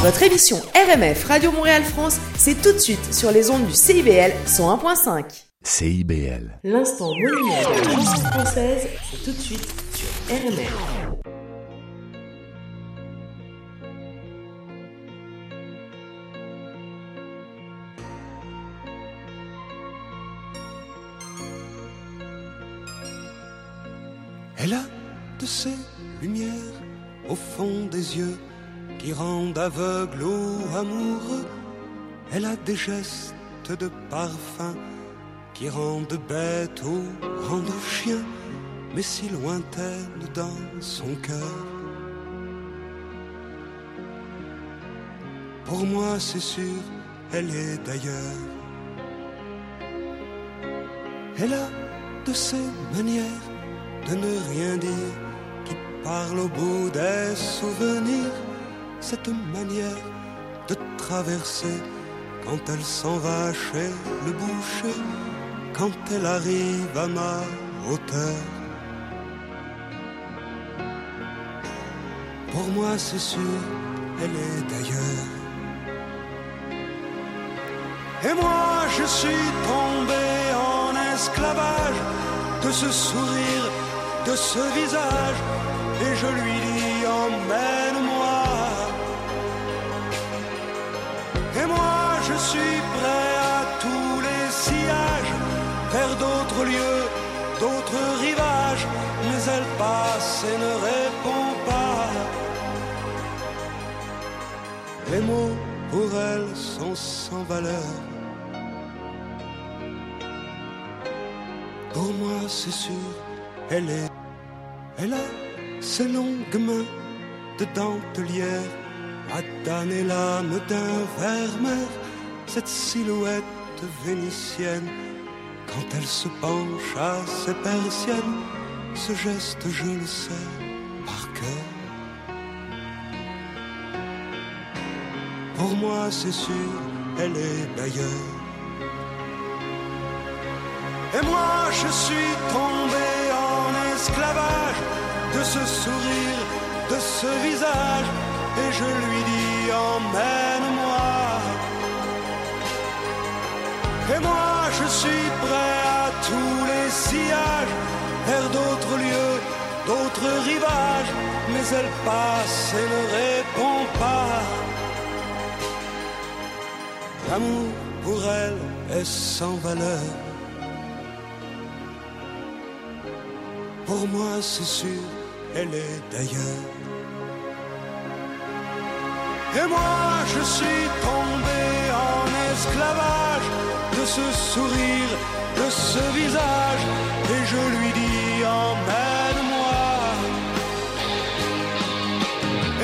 Votre émission RMF Radio Montréal France, c'est tout de suite sur les ondes du CIBL 101.5. CIBL. L'instant monument de la chanson française, c'est tout de suite sur RMF. Elle a de ces lumières au fond des yeux qui rendent aveugle ou amoureux. Elle a des gestes de parfum qui rendent bête ou rendent chien, mais si lointaine dans son cœur. Pour moi, c'est sûr, elle est d'ailleurs. Elle a de ces manières de ne rien dire qui parle au bout des souvenirs. Cette manière de traverser quand elle s'en va le boucher, quand elle arrive à ma hauteur. Pour moi, c'est sûr, elle est d'ailleurs. Et moi, je suis tombé en esclavage de ce sourire, de ce visage, et je lui dis emmène-moi. Suis prêt à tous les sillages, vers d'autres lieux, d'autres rivages, mais elle passe et ne répond pas. Les mots pour elle sont sans valeur. Pour moi, c'est sûr, elle est. Elle a ses longues mains de dentelière à damner l'âme d'un vermeer. Cette silhouette vénitienne, quand elle se penche à ses persiennes, ce geste, je le sais par cœur. Pour moi, c'est sûr, elle est d'ailleurs. Et moi je suis tombé en esclavage de ce sourire, de ce visage, et je lui dis emmène-moi. Et moi je suis prêt à tous les sillages, vers d'autres lieux, d'autres rivages, mais elle passe et ne répond pas. L'amour pour elle est sans valeur. Pour moi, c'est sûr, elle est d'ailleurs. Et moi, je suis tombé en esclavage de ce sourire, de ce visage, et je lui dis emmène-moi.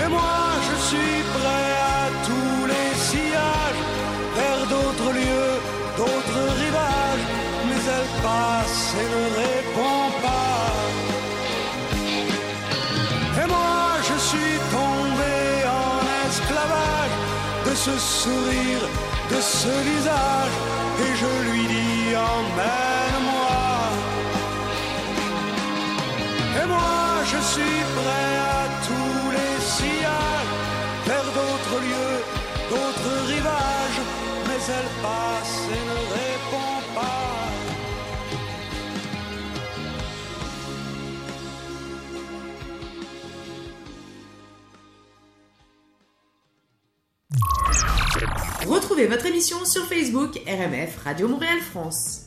Et moi, je suis prêt à tous les sillages, vers d'autres lieux, d'autres rivages, mais elle passe et ne répond pas. Et moi je suis tombé en esclavage de ce sourire, de ce visage, et je lui dis emmène-moi. Et moi je suis prêt à tous les sillages, vers d'autres lieux, d'autres rivages, mais elle passe Retrouvez votre émission sur Facebook RMF Radio Montréal France.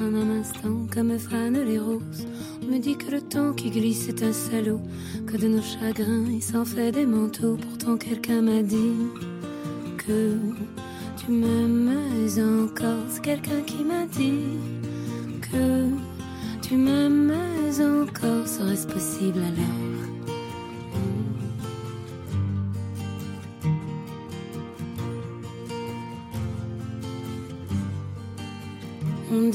En un instant comme les roses. On me dit que le temps qui glisse est un salaud, que de nos chagrins il s'en fait des manteaux. Pourtant quelqu'un m'a dit que tu m'aimes encore. C'est quelqu'un qui m'a dit que tu m'aimes encore. Serait-ce possible alors?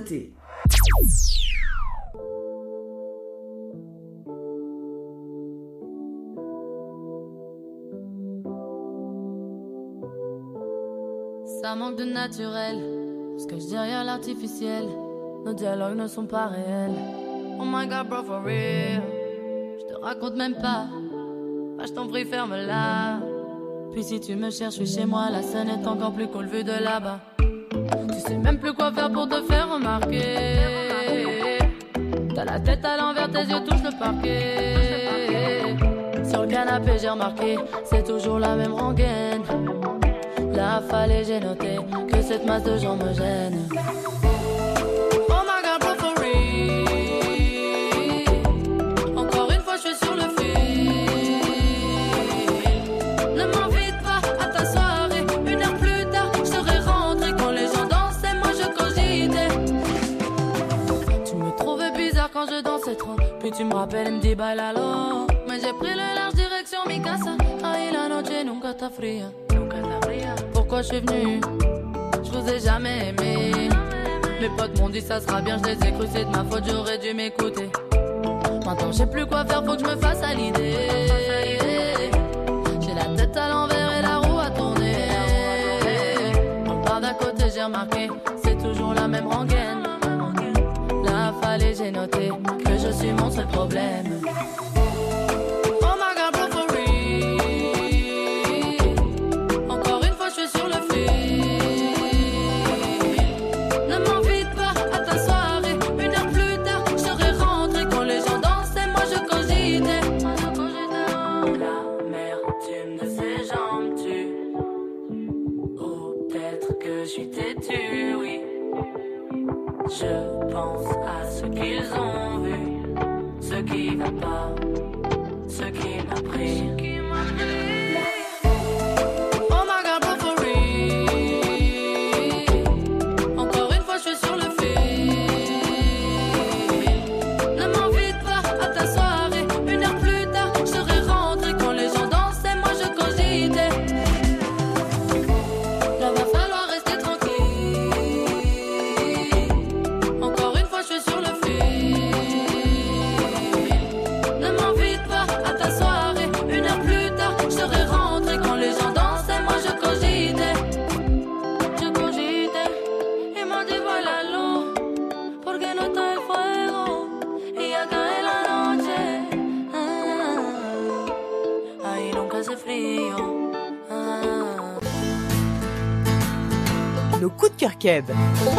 Ça manque de naturel, ce que je derrière l'artificiel. Nos dialogues ne sont pas réels. Oh my god, bro, for real. Je te raconte même pas. Bah, je t'en prie, ferme-la. Puis si tu me cherches, suis chez moi. La scène est encore plus cool vue de là-bas. Tu sais même plus quoi faire pour te faire remarquer. T'as la tête à l'envers, tes yeux touchent le parquet. Sur le canapé, j'ai remarqué, c'est toujours la même rengaine. Là, fallait, j'ai noté que cette masse de gens me gêne. Tu me rappelles me dis bailalo. Mais j'ai pris le large direction mi casa. Ahí la noche nunca está fría. Nunca está fría. Pourquoi je suis venu Je vous ai jamais aimé. Mes potes m'ont dit ça sera bien, je les ai cru, c'est de ma faute, j'aurais dû m'écouter. Maintenant, je sais plus quoi faire, faut que je me fasse à l'idée. J'ai la tête à l'envers et la roue à tourner. On part d'à côté, j'ai remarqué, c'est toujours la même rengaine. Noté je suis mon seul problème. Ed.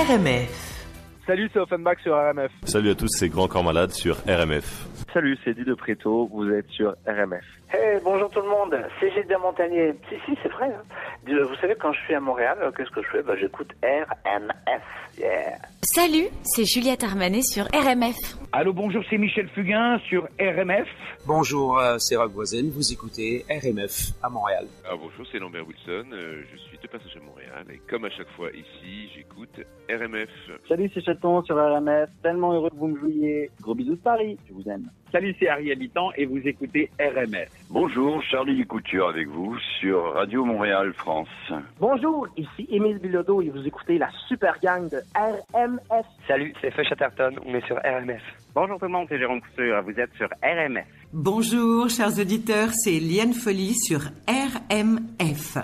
RMF. Salut, c'est Offenbach sur RMF. Salut à tous, c'est Grand Corps Malade sur RMF. Salut, c'est Di de Préto, vous êtes sur RMF. Hey, bonjour tout le monde, c'est Gilles Montagnier. Si, si, c'est vrai. Hein. Vous savez, quand je suis à Montréal, euh, qu'est-ce que je fais? Bah, J'écoute RMF. Yeah. Salut, c'est Juliette Armanet sur RMF. Allô, bonjour, c'est Michel Fugain sur RMF. Bonjour, euh, c'est Rock Voisine, vous écoutez RMF à Montréal. Ah, bonjour, c'est Lambert Wilson, euh, je suis de passage à Montréal et comme à chaque fois ici, j'écoute RMF. Salut, c'est Chaton sur RMF, tellement heureux que vous me jouiez. Gros bisous de Paris, je vous aime. Salut, c'est Harry Habitant et vous écoutez RMF. Bonjour, Charlie Couture avec vous sur Radio Montréal France. Bonjour, ici Émile Bilodeau et vous écoutez la super gang de RMF. Salut, c'est Feu Chatterton, on est sur RMF. Bonjour tout le monde, c'est Jérôme Couture, vous êtes sur RMF. Bonjour, chers auditeurs, c'est Liane Folly sur RMF.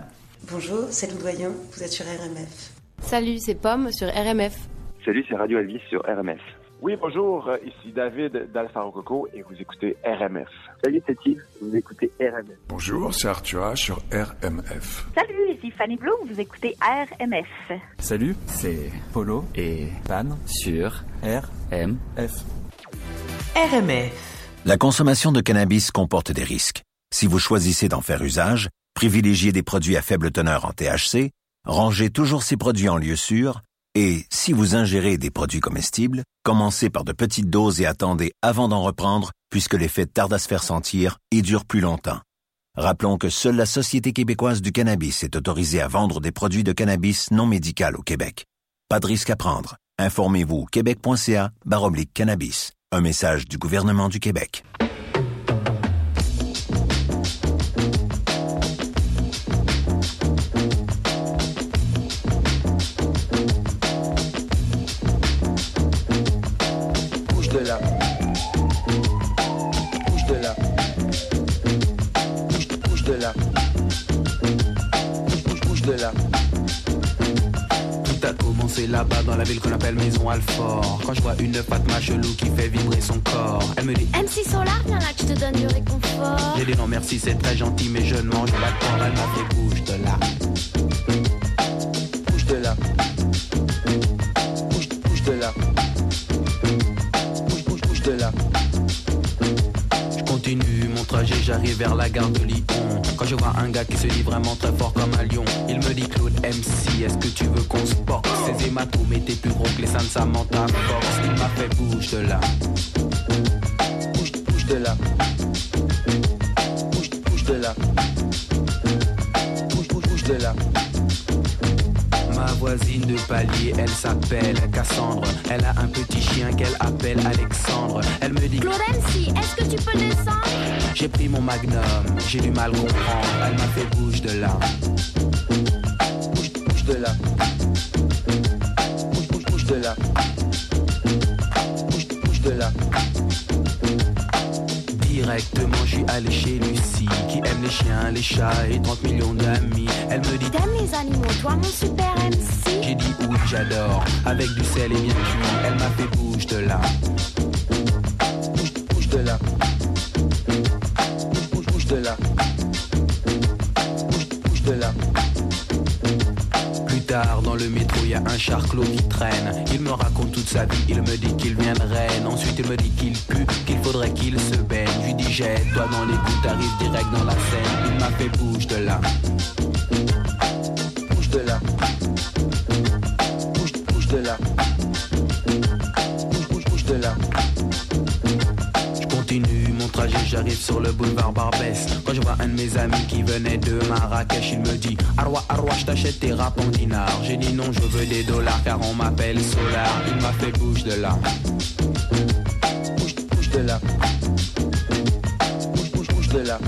Bonjour, c'est Lou Doyen, vous êtes sur RMF. Salut, c'est Pomme sur RMF. Salut, c'est Radio Elvis sur RMF. Oui, bonjour, euh, ici David d'Alpha Rococo et vous écoutez RMF. Salut, c'est Yves, vous écoutez RMF. Bonjour, c'est Arthur sur RMF. Salut, ici Fanny Bloom, vous écoutez RMF. Salut, c'est Polo et Pan sur RMF. RMF. La consommation de cannabis comporte des risques. Si vous choisissez d'en faire usage, privilégiez des produits à faible teneur en THC, rangez toujours ces produits en lieu sûr, et si vous ingérez des produits comestibles, commencez par de petites doses et attendez avant d'en reprendre, puisque l'effet tarde à se faire sentir et dure plus longtemps. Rappelons que seule la Société québécoise du cannabis est autorisée à vendre des produits de cannabis non médical au Québec. Pas de risque à prendre. Informez-vous québec.ca baroblique cannabis. Un message du gouvernement du Québec. Là-bas dans la ville qu'on appelle Maison Alfort. Quand je vois une Fatma chelou qui fait vibrer son corps, elle me dit MC Solar, viens là que je te donne du réconfort. J'ai dit non merci, c'est très gentil, mais je ne mange pas de porc. Elle m'a fait bouge de là. J'arrive vers la gare de Lyon. Quand je vois un gars qui se dit vraiment très fort comme un lion, il me dit Claude MC, est-ce que tu veux qu'on se porte Ces hématomes étaient plus gros que les seins de Samantha Force. Il m'a fait bouge de là. Bouge, bouge de là. Bouge, bouge de là. Bouge, bouge, bouge de là. Ma voisine de palier, elle s'appelle Cassandre. Elle a un petit chien qu'elle appelle Alexandre. Elle me dit MC, est-ce que tu peux descendre? J'ai pris mon magnum, j'ai du mal comprendre. Elle m'a fait bouge de là. Bouge, bouge de là. Bouge, bouge, bouge de là. Bouge, bouge de là. Directement, je suis allé chez Lucie, qui aime les chiens, les chats et 30 millions d'amis. Elle me dit T'aimes les animaux, toi mon super MC J'ai dit oui, j'adore, avec du sel et bien cuit. Elle m'a fait bouge de là. Bouge, bouge de là. Bouge, bouge, bouge de là. Bouge, bouge de là. Plus tard, dans le métro, a un charclot qui traîne. Il me raconte toute sa vie, il me dit qu'il vient de Rennes. Ensuite, il me dit qu'il pue, qu'il faudrait qu'il se baigne. Je lui dis, jette-toi dans les gouttes, t'arrives direct dans la scène. Il m'a fait bouge de là. Bouge de là. Bouge, bouge de là. Sur le boulevard Barbès. Quand je vois un de mes amis qui venait de Marrakech, il me dit Arwa, Arwa, je t'achète tes rap en. J'ai dit non, je veux des dollars car on m'appelle Solar. Il m'a fait bouge de là. Bouge, bouge de là. Bouge, bouge, bouge de là.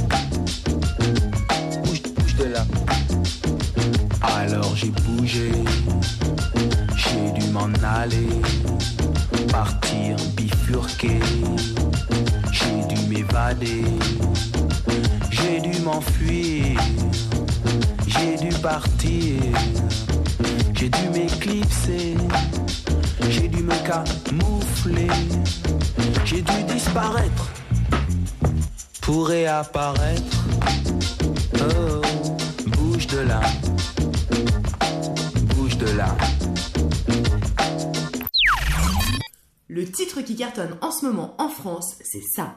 Bouge, bouge de là. Alors j'ai bougé, j'ai dû m'en aller, j'ai dû m'enfuir, j'ai dû partir, j'ai dû m'éclipser, j'ai dû me camoufler, j'ai dû disparaître. Pour réapparaître. Oh, bouge de là. Bouge de là. Le titre qui cartonne en ce moment en France, c'est ça.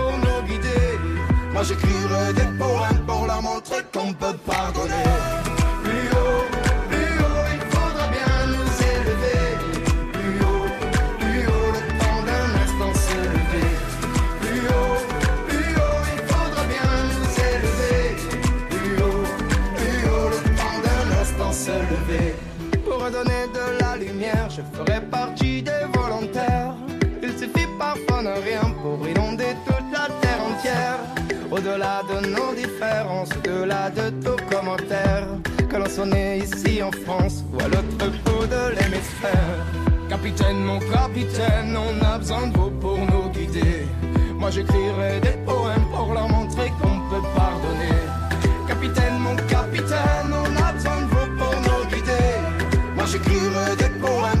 J'écrirai des poèmes pour leur montrer qu'on peut pardonner. Plus haut, plus haut, il faudra bien nous élever. Plus haut, plus haut, le temps d'un instant se lever. Plus haut, plus haut, il faudra bien nous élever. Plus haut, plus haut, le temps d'un instant se lever. Pour redonner de la lumière, je ferai partie des De nos différences, au-delà de tout commentaire, que l'on soit né ici en France ou à l'autre bout de l'hémisphère. Capitaine, mon capitaine, on a besoin de vous pour nous guider. Moi j'écrirai des poèmes pour leur montrer qu'on peut pardonner. Capitaine, mon capitaine, on a besoin de vous pour nous guider. Moi j'écrirai des poèmes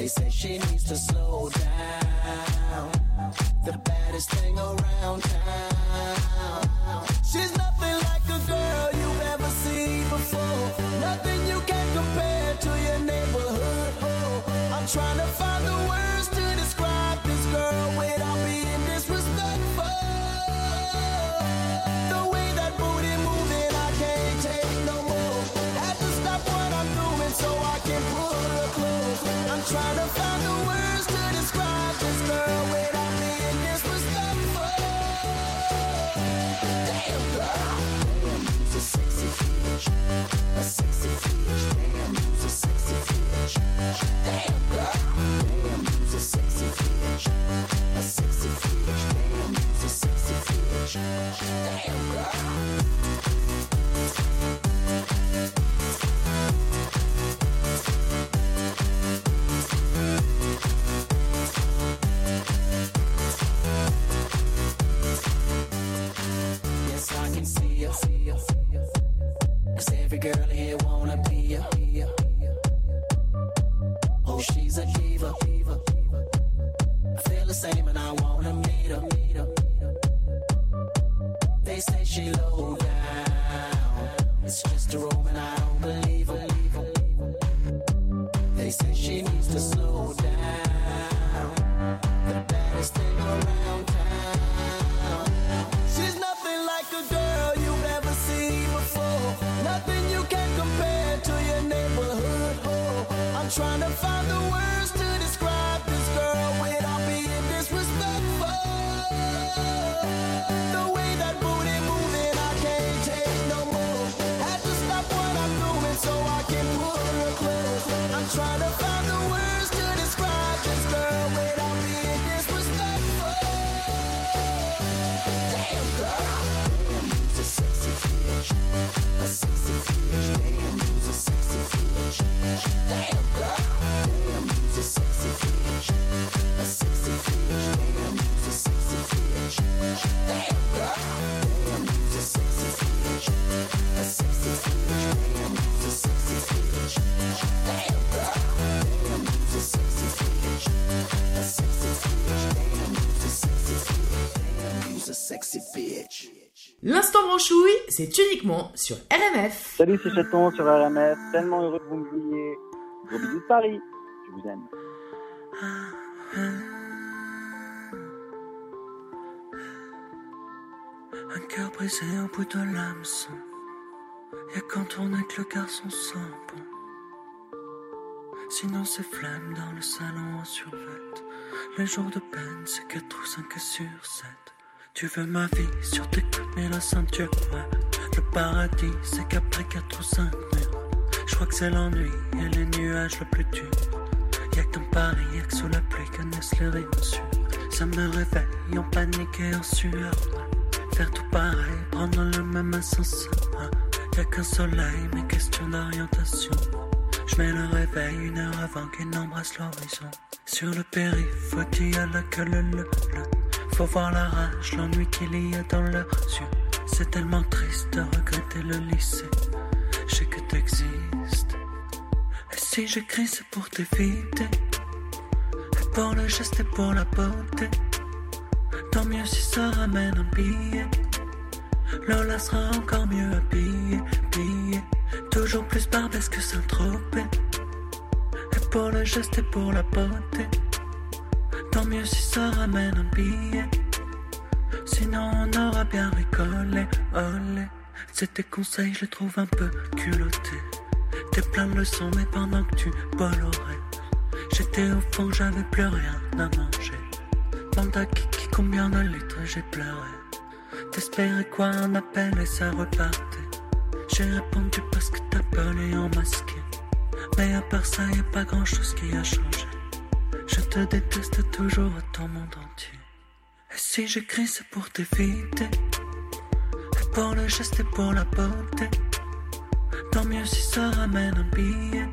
They say she needs to slow down. The baddest thing around town. She's nothing like a girl you've ever seen before. Nothing you can compare to your neighborhood. Oh, I'm trying to find L'instant branchouille, c'est uniquement sur RMF. Salut, c'est Chaton sur RMF. Tellement heureux que vous me vouliez. Gros bisous de Paris. Je vous aime. Un cœur brisé au bout de l'hameçon. Y'a quand on est que le garçon sent bon. Sinon c'est flemme dans le salon en survêt. Les jours de peine, c'est 4 ou 5 sur 7. Tu veux ma vie sur tes coudes, mais la ceinture. Le paradis, c'est qu'après 4 ou 5 murs. Je crois que c'est l'ennui et les nuages le plus dur. Y'a que dans Paris, y'a que sous la pluie que naissent les rimes sûres. Ça me réveille en panique et en sueur. Faire tout pareil, prendre le même ascenseur. Y'a qu'un soleil, mes questions d'orientation. Je mets le réveil une heure avant qu'il n'embrasse l'horizon. Sur le périph', faut y a là que le, le, le. Voir la rage, l'ennui qu'il y a dans leurs yeux. C'est tellement triste de regretter le lycée. Je sais que t'existes. Et si j'écris, c'est pour t'éviter. Et pour le geste et pour la beauté. Tant mieux si ça ramène un billet. Lola sera encore mieux habillée, habillée. Toujours plus barbesque que Saint-Tropez. Et pour le geste et pour la beauté. Tant mieux si ça ramène un billet. Sinon on aura bien rigolé, olé. C'est tes conseils, je trouve un peu culottés. T'es plein de leçons, mais pendant que tu bollorais. J'étais au fond, j'avais plus rien à manger. Panda kiki, combien de litres j'ai pleuré. T'espérais quoi, un appel et ça repartait. J'ai répondu parce que t'appelais en masqué. Mais à part ça, y a pas grand chose qui a changé. Je te déteste toujours autant monde entier. Et si j'écris, c'est pour t'éviter. Et pour le geste et pour la beauté. Tant mieux si ça ramène un billet.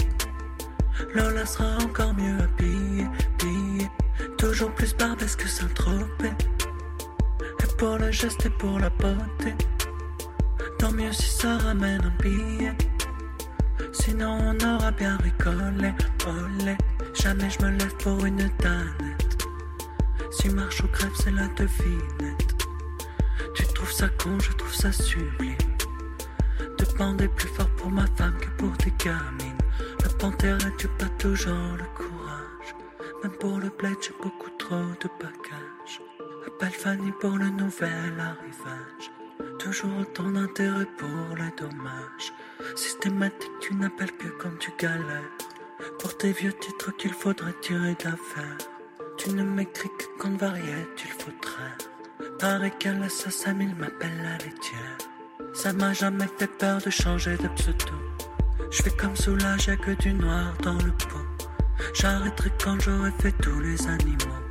Lola sera encore mieux habillée, pillée. Toujours plus barbesque que Saint-Tropez. Et pour le geste et pour la beauté. Tant mieux si ça ramène un billet. Sinon on aura bien rigolé, olé. Jamais je me lève pour une danette. Si marche ou crève, c'est la devinette. Tu trouves ça con, je trouve ça sublime. De bander plus fort pour ma femme que pour tes gamines. Le panthère tu pas toujours le courage? Même pour le bled, j'ai beaucoup trop de bagages. Appelle Fanny pour le nouvel arrivage. Toujours autant d'intérêt pour les dommages. Systématique, tu n'appelles que quand tu galères. Pour tes vieux titres qu'il faudrait tirer d'affaire. Tu ne m'écris que quand variette, il faut traire. Pareil qu'à l'assassin, il m'appelle la laitière. Ça m'a jamais fait peur de changer de pseudo. Je fais comme soulagé que du noir dans le pot. J'arrêterai quand j'aurai fait tous les animaux.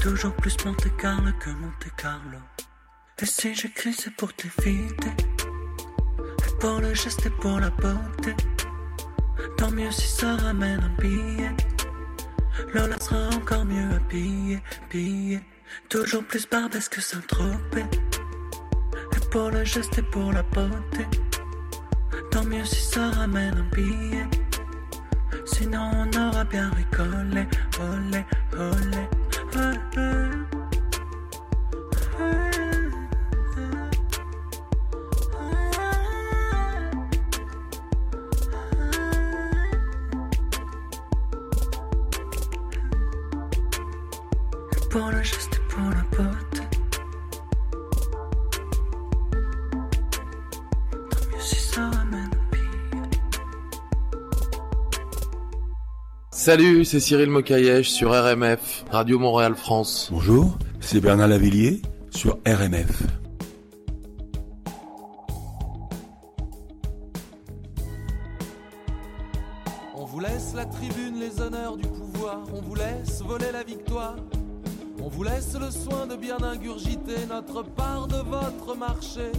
Toujours plus Monte Carlo que Monte Carlo. Et si j'écris, c'est pour t'éviter. Et pour le geste et pour la beauté. Tant mieux si ça ramène un billet. Lola sera encore mieux habillée, pillée. Toujours plus barbesque que Saint-Tropez. Et pour le geste et pour la beauté. Tant mieux si ça ramène un billet. Sinon on aura bien rigolé, olé, olé, olé. Salut, c'est Cyril Mokayesh sur RMF, Radio Montréal France. Bonjour, c'est Bernard Lavillier sur RMF. On vous laisse la tribune, les honneurs du pouvoir, on vous laisse voler la victoire. On vous laisse le soin de bien ingurgiter notre part de votre marché.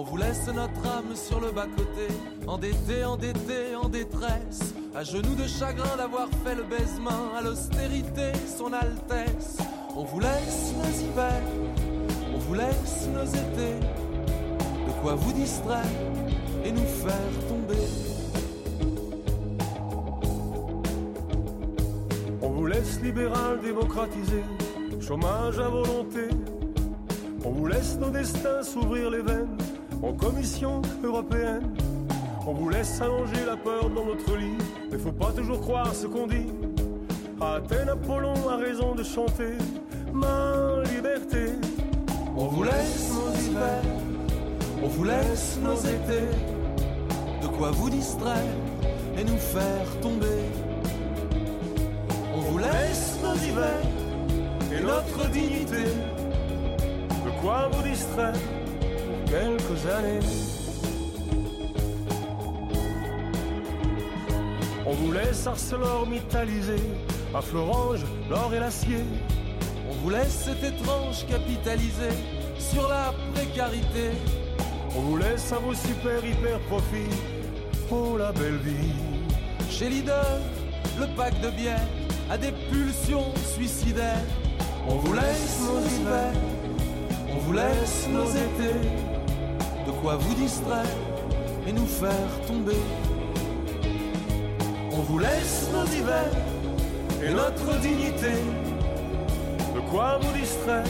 On vous laisse notre âme sur le bas-côté, endetté, endetté, en détresse, à genoux de chagrin d'avoir fait le baisement à l'austérité, son Altesse. On vous laisse nos hivers, on vous laisse nos étés, de quoi vous distraire et nous faire tomber. On vous laisse libéral démocratisé, chômage à volonté. On vous laisse nos destins s'ouvrir les veines en commission européenne. On vous laisse allonger la peur dans notre lit, mais faut pas toujours croire ce qu'on dit. Athènes, Apollon a raison de chanter ma liberté. On vous laisse nos hivers, on vous laisse nos étés, de quoi vous distraire et nous faire tomber. On vous laisse nos hivers et notre dignité, de quoi vous distraire quelques années. On vous laisse ArcelorMittalisé, à Florange, l'or et l'acier. On vous laisse cet étrange capitalisé sur la précarité. On vous laisse à vos super hyper profits, oh la belle vie. Chez Lidl, le pack de bière a des pulsions suicidaires. On vous laisse nos hivers, on vous laisse nos étés, quoi vous distraire et nous faire tomber. On vous laisse nos hivers et notre dignité, de quoi vous distraire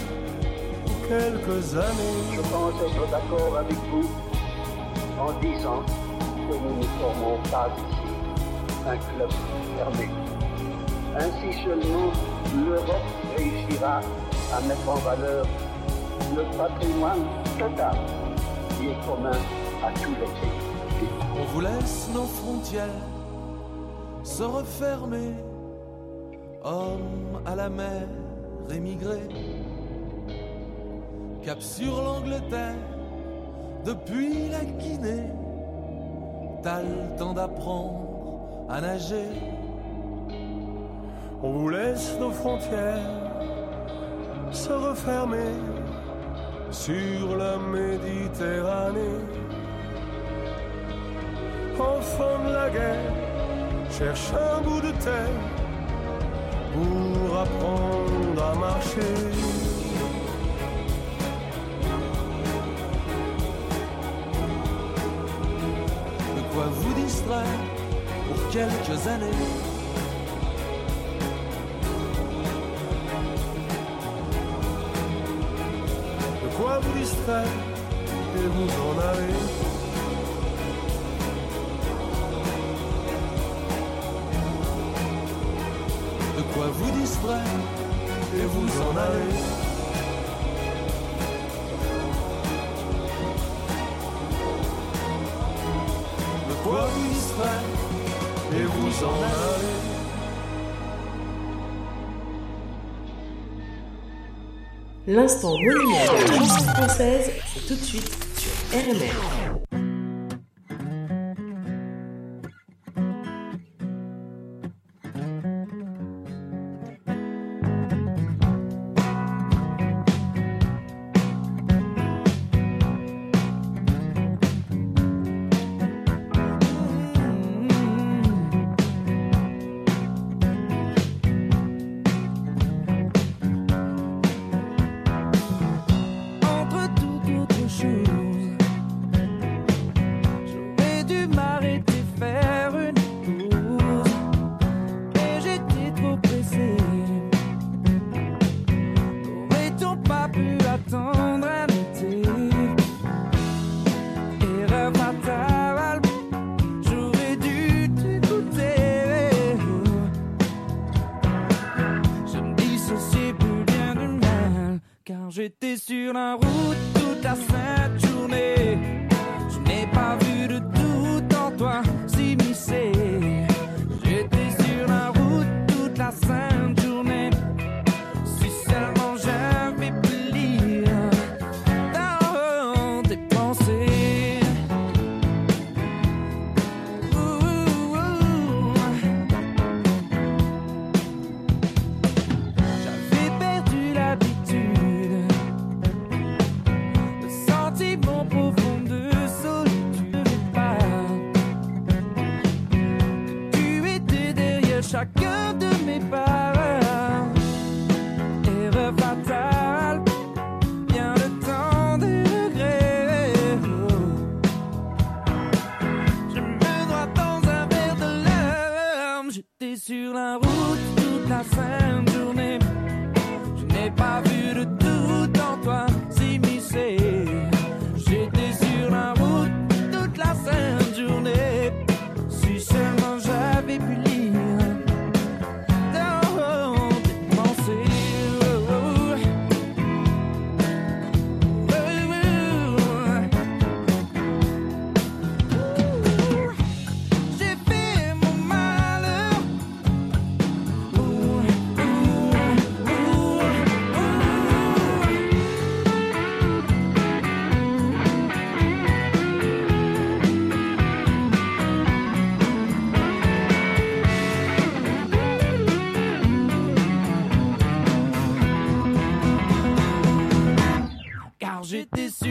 pour quelques années. Je pense être d'accord avec vous en disant que nous ne formons pas ici un club fermé. Ainsi seulement l'Europe réussira à mettre en valeur le patrimoine total On vous laisse nos frontières se refermer, hommes à la mer émigrés, cap sur l'Angleterre, depuis la Guinée, t'as le temps d'apprendre à nager. On vous laisse nos frontières se refermer sur la Méditerranée. Enfant de la guerre, cherche un bout de terre pour apprendre à marcher. De quoi vous distraire pour quelques années voulu se faire et vous en avez. De quoi vous distraire et vous en allez. De quoi vous distraire et vous en allez. L'instant monument de la française, c'est tout de suite sur RMR.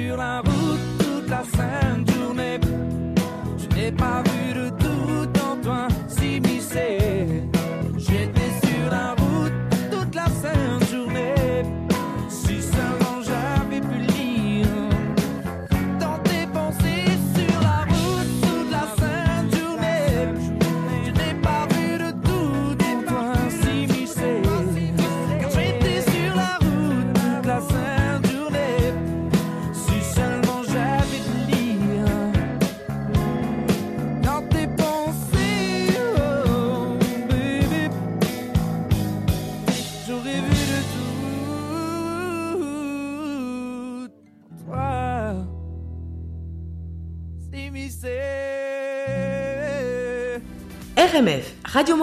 You la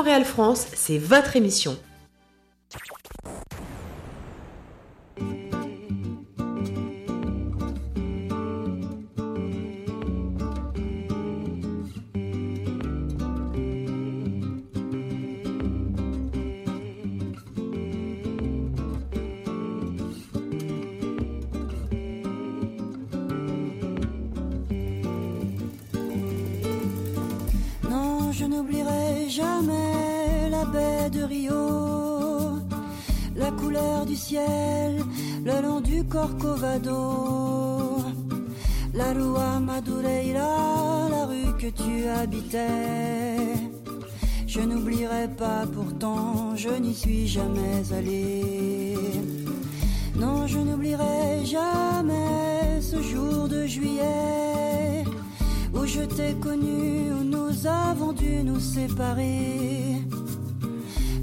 L'Oréal France, c'est votre émission. La couleur du ciel le long du Corcovado, la Rua Madureira, la rue que tu habitais. Je n'oublierai pas pourtant, je n'y suis jamais allé. Non, je n'oublierai jamais ce jour de juillet où je t'ai connu, où nous avons dû nous séparer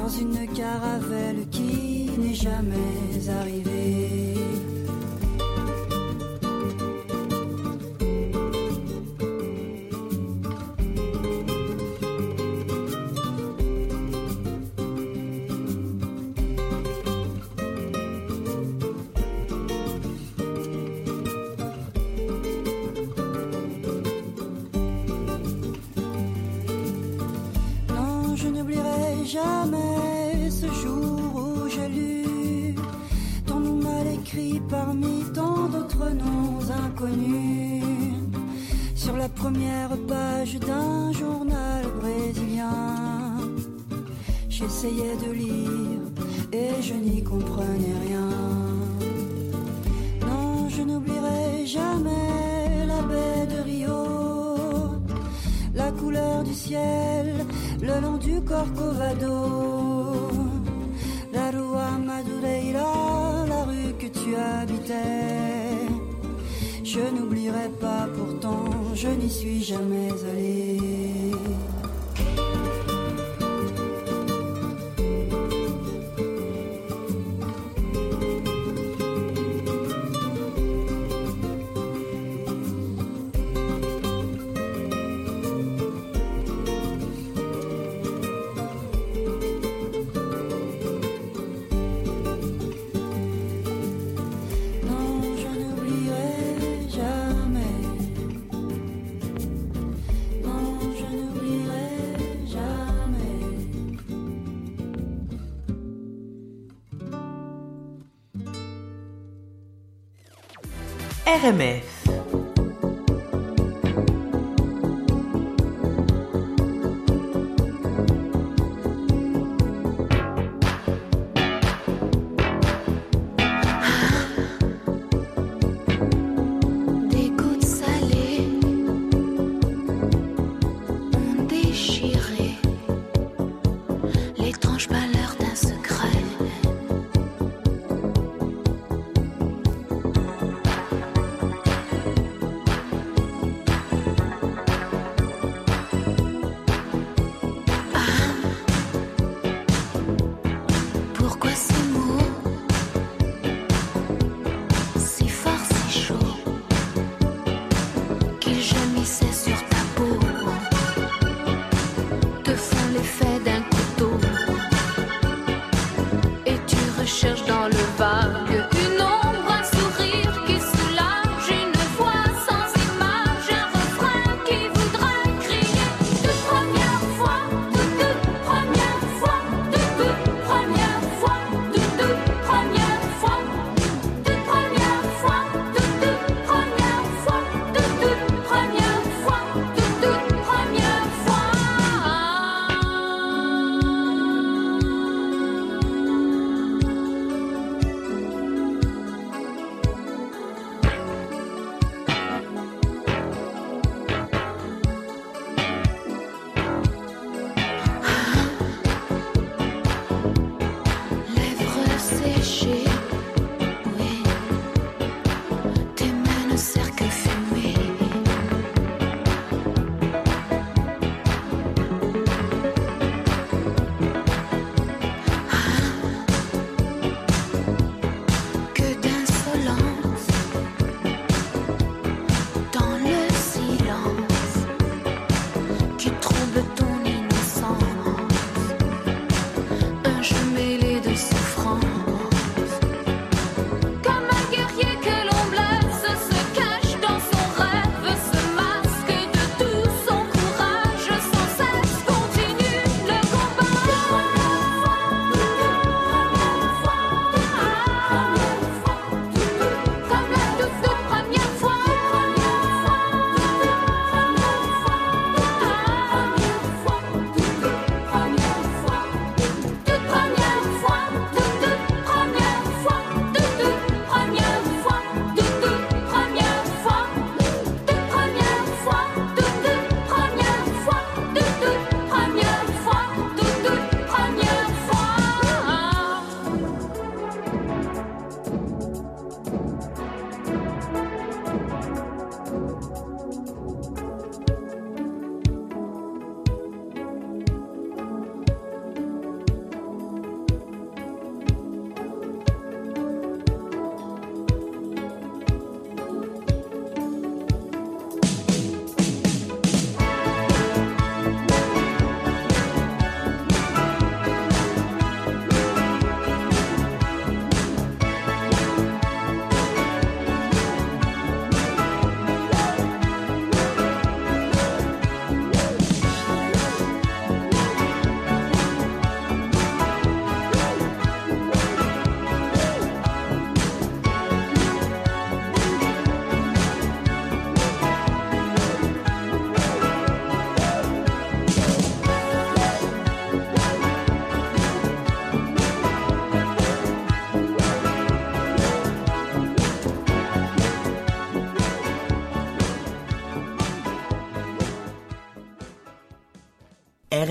dans une caravelle qui n'est jamais arrivée. Jamais ce jour où j'ai lu ton nom mal écrit parmi tant d'autres noms inconnus sur la première page d'un journal brésilien. J'essayais de lire et je n'y comprenais rien. Non, je n'oublierai jamais la baie de Rio, la couleur du ciel le long du Corcovado, la Rua Madureira, la rue que tu habitais. Je n'oublierai pas pourtant, je n'y suis jamais allé. RMF. Des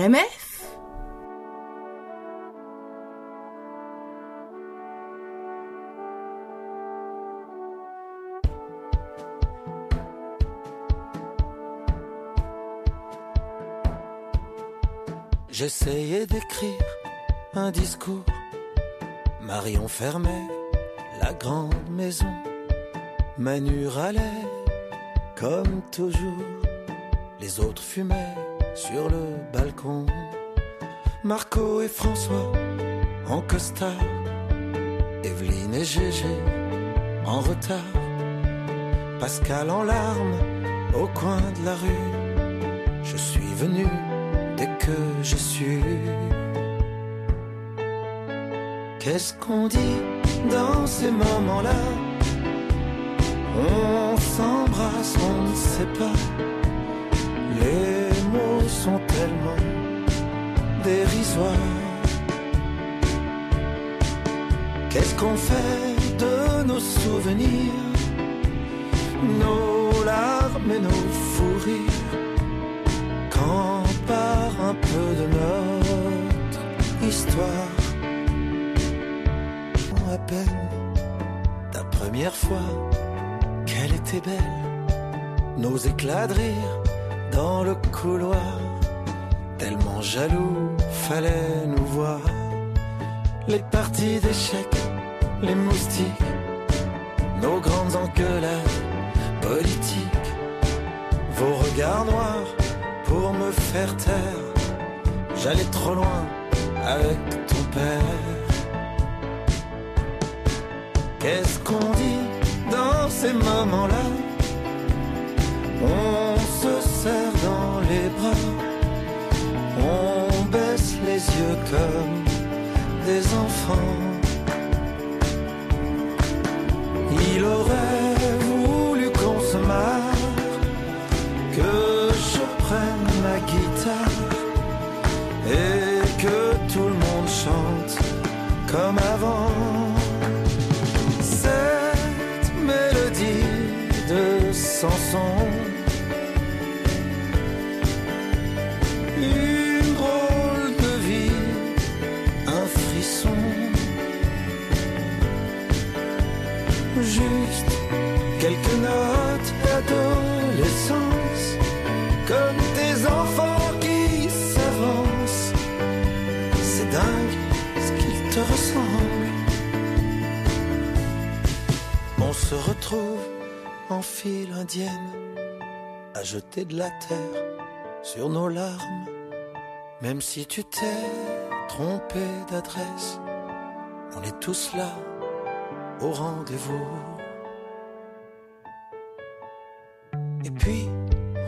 RMF J'essayais d'écrire un discours. Marion fermait la grande maison. Manu râlait comme toujours. Les autres fumaient sur le balcon. Marco et François en costard. Evelyne et Gégé en retard. Pascal en larmes au coin de la rue. Je suis venu dès que j'ai su. Qu'est-ce qu'on dit dans ces moments-là? On s'embrasse, on ne sait pas. Sont tellement dérisoires. Qu'est-ce qu'on fait de nos souvenirs? Nos larmes et nos fous rires. Quand part un peu de notre histoire? À peine ta première fois qu'elle était belle. Nos éclats de rire dans le couloir tellement jaloux fallait nous voir. Les parties d'échecs les moustiques nos grandes engueulades politiques. Vos regards noirs pour me faire taire j'allais trop loin avec ton père. Qu'est-ce qu'on dit dans ces moments-là? On se serre dans les bras, on baisse les yeux comme des enfants. Il aurait voulu qu'on se marre, que je prenne ma guitare et que tout le monde chante comme avant. Se retrouve en file indienne, à jeter de la terre sur nos larmes. Même si tu t'es trompé d'adresse, on est tous là au rendez-vous. Et puis,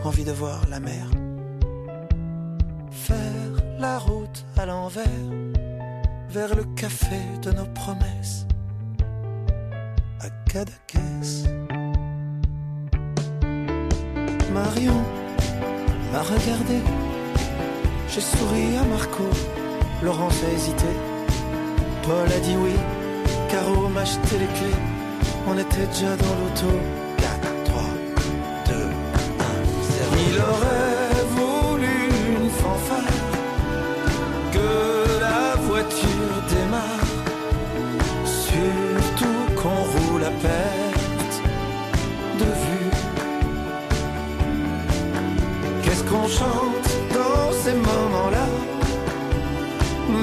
envie de voir la mer, faire la route à l'envers, vers le café de nos promesses, à Cadaquès. Marion m'a regardé, j'ai souri à Marco, Laurence a hésité, Paul a dit oui, Caro m'a acheté les clés, on était déjà dans l'auto. 4, 3, 2, 1, 0.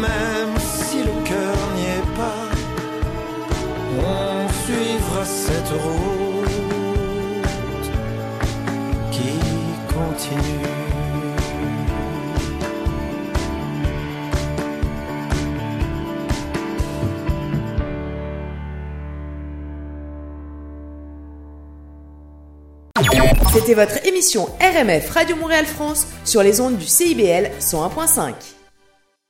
Même si le cœur n'y est pas. On suivra cette route qui continue. C'était votre émission RMF Radio Montréal France sur les ondes du CIBL 101.5.